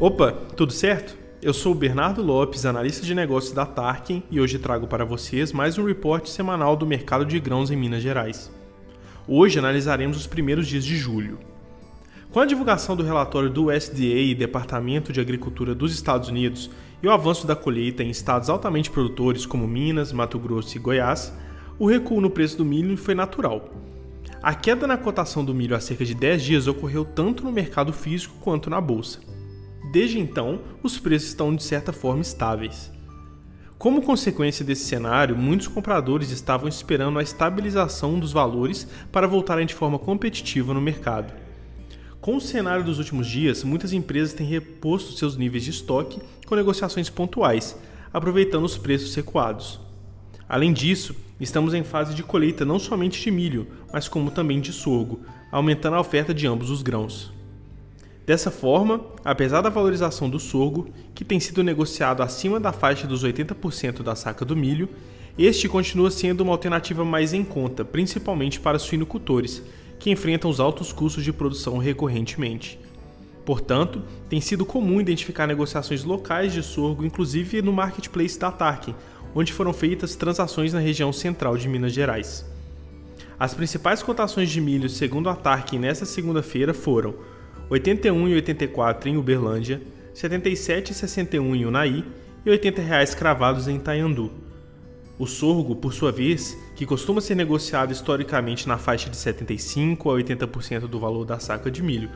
Opa, tudo certo? Eu sou o Bernardo Lopes, analista de negócios da Tarkin, e hoje trago para vocês mais um reporte semanal do mercado de grãos em Minas Gerais. Hoje analisaremos os primeiros dias de julho. Com a divulgação do relatório do USDA e Departamento de Agricultura dos Estados Unidos e o avanço da colheita em estados altamente produtores como Minas, Mato Grosso e Goiás, o recuo no preço do milho foi natural. A queda na cotação do milho há cerca de 10 dias ocorreu tanto no mercado físico quanto na bolsa. Desde então, os preços estão de certa forma estáveis. Como consequência desse cenário, muitos compradores estavam esperando a estabilização dos valores para voltarem de forma competitiva no mercado. Com o cenário dos últimos dias, muitas empresas têm reposto seus níveis de estoque com negociações pontuais, aproveitando os preços recuados. Além disso, estamos em fase de colheita não somente de milho, mas como também de sorgo, aumentando a oferta de ambos os grãos. Dessa forma, apesar da valorização do sorgo, que tem sido negociado acima da faixa dos 80% da saca do milho, este continua sendo uma alternativa mais em conta, principalmente para suinocultores, que enfrentam os altos custos de produção recorrentemente. Portanto, tem sido comum identificar negociações locais de sorgo, inclusive no marketplace da Tarkin, onde foram feitas transações na região central de Minas Gerais. As principais cotações de milho segundo a Tarkin nesta segunda-feira foram 81,84 em Uberlândia, 77,61 em Unai e 80 reais cravados em Itaiandu. O sorgo, por sua vez, que costuma ser negociado historicamente na faixa de 75 a 80% do valor da saca de milho.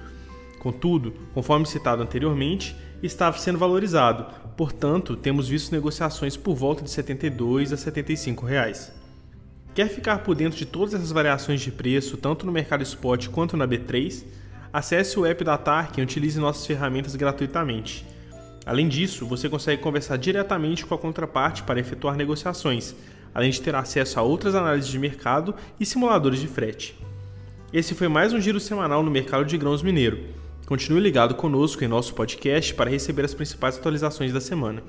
Contudo, conforme citado anteriormente, estava sendo valorizado, portanto, temos visto negociações por volta de 72 a 75 reais. Quer ficar por dentro de todas essas variações de preço, tanto no mercado spot quanto na B3? Acesse o app da Tarkin e utilize nossas ferramentas gratuitamente. Além disso, você consegue conversar diretamente com a contraparte para efetuar negociações, além de ter acesso a outras análises de mercado e simuladores de frete. Esse foi mais um giro semanal no mercado de grãos mineiro. Continue ligado conosco em nosso podcast para receber as principais atualizações da semana.